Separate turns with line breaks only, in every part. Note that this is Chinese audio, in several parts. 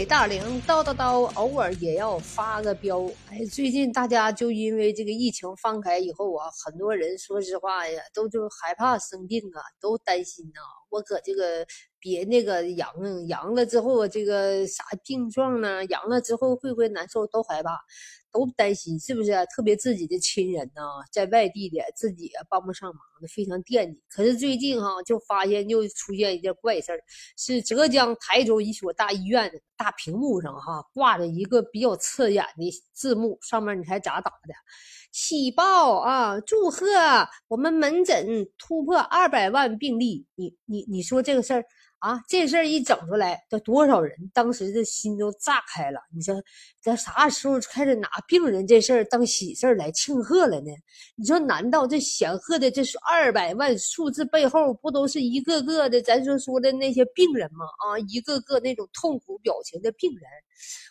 给大玲叨叨叨，偶尔也要发个飙。哎，最近大家就因为这个疫情放开以后啊，很多人说实话呀，都就害怕生病啊，都担心呐。我可这个别那个阳阳了之后，这个啥病状呢？阳了之后会不会难受？都害怕。都担心是不是？特别自己的亲人呢，在外地的，自己帮不上忙的，非常惦记。可是最近哈，就发现又出现一件怪事儿，是浙江台州一所大医院的大屏幕上哈，挂着一个比较刺眼的字幕，上面你猜咋打的？喜报啊！祝贺我们门诊突破二百万病例。你你你说这个事儿？啊，这事儿一整出来，这多少人当时这心都炸开了。你说，在啥时候开始拿病人这事儿当喜事儿来庆贺了呢？你说，难道这显赫的这是二百万数字背后，不都是一个个的咱说说的那些病人吗？啊，一个个那种痛苦表情的病人。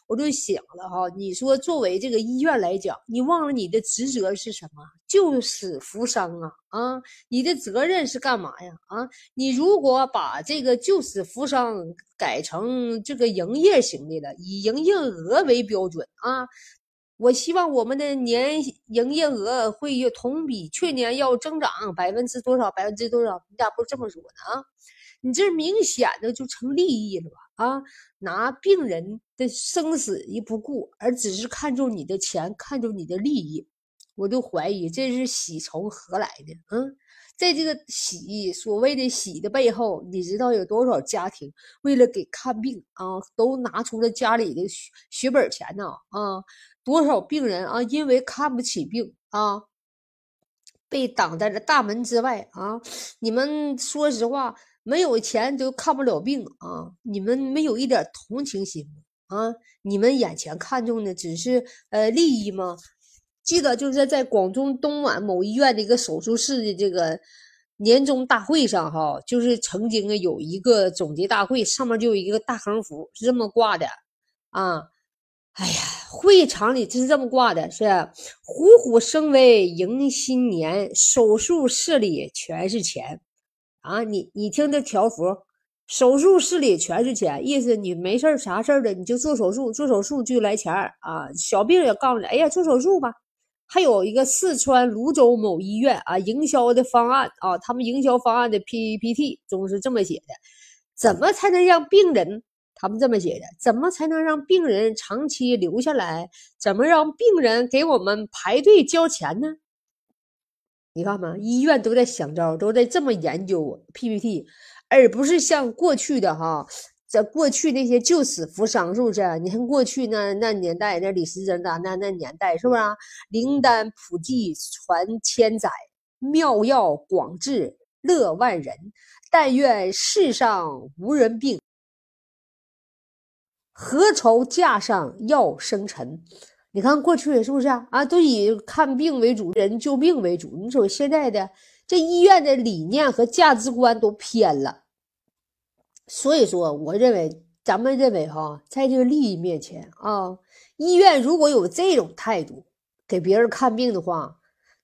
我就想了哈，你说作为这个医院来讲，你忘了你的职责是什么？救死扶伤啊！啊，你的责任是干嘛呀？啊，你如果把这个救死扶伤改成这个营业型的了，以营业额为标准啊，我希望我们的年营业额会同比去年要增长百分之多少？百分之多少？你咋不这么说呢？啊？你这明显的就成利益了吧？啊，拿病人的生死一不顾，而只是看重你的钱，看重你的利益，我就怀疑这是喜从何来的？嗯，在这个喜所谓的喜的背后，你知道有多少家庭为了给看病啊，都拿出了家里的血血本钱呢？啊，多少病人啊，因为看不起病啊，被挡在了大门之外啊！你们说实话。没有钱都看不了病啊！你们没有一点同情心吗？啊！你们眼前看中的只是呃利益吗？记得就是在广东东莞某医院的一个手术室的这个年终大会上哈，就是曾经啊有一个总结大会，上面就有一个大横幅是这么挂的啊！哎呀，会场里是这么挂的，是虎虎生威迎新年，手术室里全是钱。啊，你你听这条幅，手术室里全是钱，意思你没事啥事的，你就做手术，做手术就来钱啊。小病也告诉你，哎呀，做手术吧。还有一个四川泸州某医院啊，营销的方案啊，他们营销方案的 PPT 中是这么写的：怎么才能让病人？他们这么写的：怎么才能让病人长期留下来？怎么让病人给我们排队交钱呢？你看嘛，医院都在想招，都在这么研究 PPT，而不是像过去的哈，在过去那些救死扶伤，是不是？你看过去那那年代，那李时珍的那那年代，是不是？灵丹普济传千载，妙药广治乐万人。但愿世上无人病，何愁架上药生尘？你看过去是不是啊？啊，都以看病为主，人救病为主。你说现在的这医院的理念和价值观都偏了。所以说，我认为咱们认为哈，在这个利益面前啊，医院如果有这种态度给别人看病的话，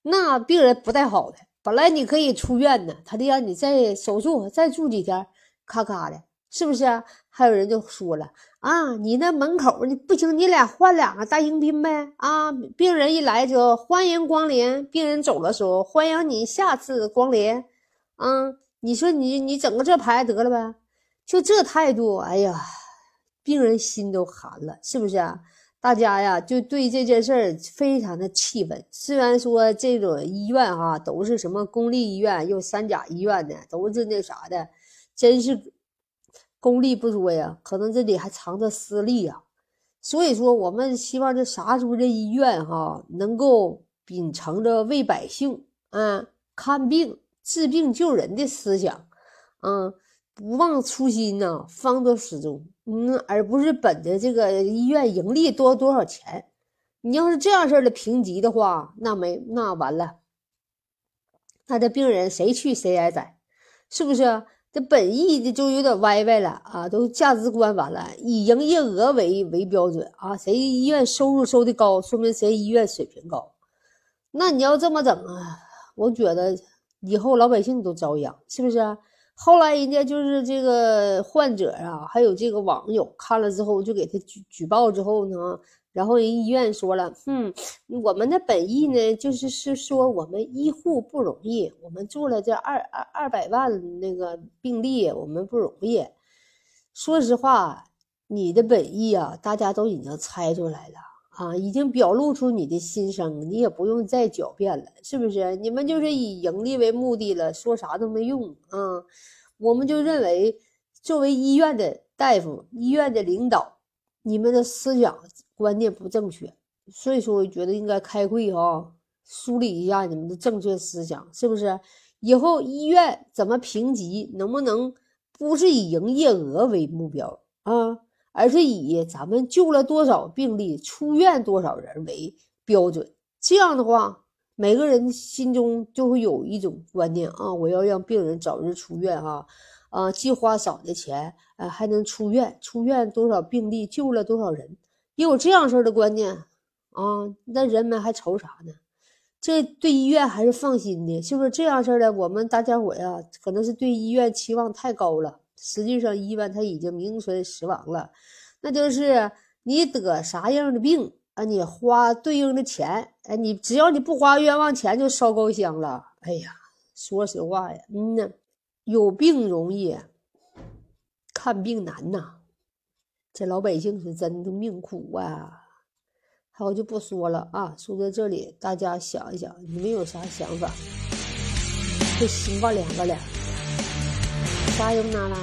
那病人不太好的。本来你可以出院呢，他得让你再手术，再住几天，咔咔的。是不是？还有人就说了啊，你那门口你不行，你俩换两个大迎宾呗啊！病人一来就欢迎光临，病人走的时候欢迎你下次光临啊！你说你你整个这牌得了呗？就这态度，哎呀，病人心都寒了，是不是啊？大家呀，就对这件事儿非常的气愤。虽然说这种医院哈都是什么公立医院又三甲医院的，都是那啥的，真是。公立不说呀，可能这里还藏着私利呀，所以说我们希望这啥时候这医院哈能够秉承着为百姓啊看病治病救人的思想，嗯，不忘初心呐，方得始终，嗯，而不是本着这个医院盈利多多少钱。你要是这样式的评级的话，那没那完了，那这病人谁去谁挨宰，是不是？这本意的就有点歪歪了啊，都价值观完了，以营业额为为标准啊，谁医院收入收的高，说明谁医院水平高。那你要这么整啊，我觉得以后老百姓都遭殃，是不是？后来人家就是这个患者啊，还有这个网友看了之后，就给他举举报之后呢，然后人医院说了，嗯，我们的本意呢，就是是说我们医护不容易，我们做了这二二二百万那个病例，我们不容易。说实话，你的本意啊，大家都已经猜出来了。啊，已经表露出你的心声，你也不用再狡辩了，是不是？你们就是以盈利为目的了，说啥都没用啊！我们就认为，作为医院的大夫、医院的领导，你们的思想观念不正确，所以说我觉得应该开会哈，梳理一下你们的正确思想，是不是？以后医院怎么评级，能不能不是以营业额为目标啊？而是以咱们救了多少病例、出院多少人为标准，这样的话，每个人心中就会有一种观念啊，我要让病人早日出院啊，啊，既花少的钱，呃，还能出院，出院多少病例，救了多少人，也有这样式的观念啊，那人们还愁啥呢？这对医院还是放心的，是不是这样式的？我们大家伙呀，可能是对医院期望太高了。实际上，医院他已经名存实亡了。那就是你得啥样的病啊？你花对应的钱，哎，你只要你不花冤枉钱，就烧高香了。哎呀，说实话呀，嗯呐，有病容易，看病难呐。这老百姓是真的命苦啊。好，我就不说了啊。说到这里，大家想一想，你们有啥想法？这心挂两个了。啥用呢啦？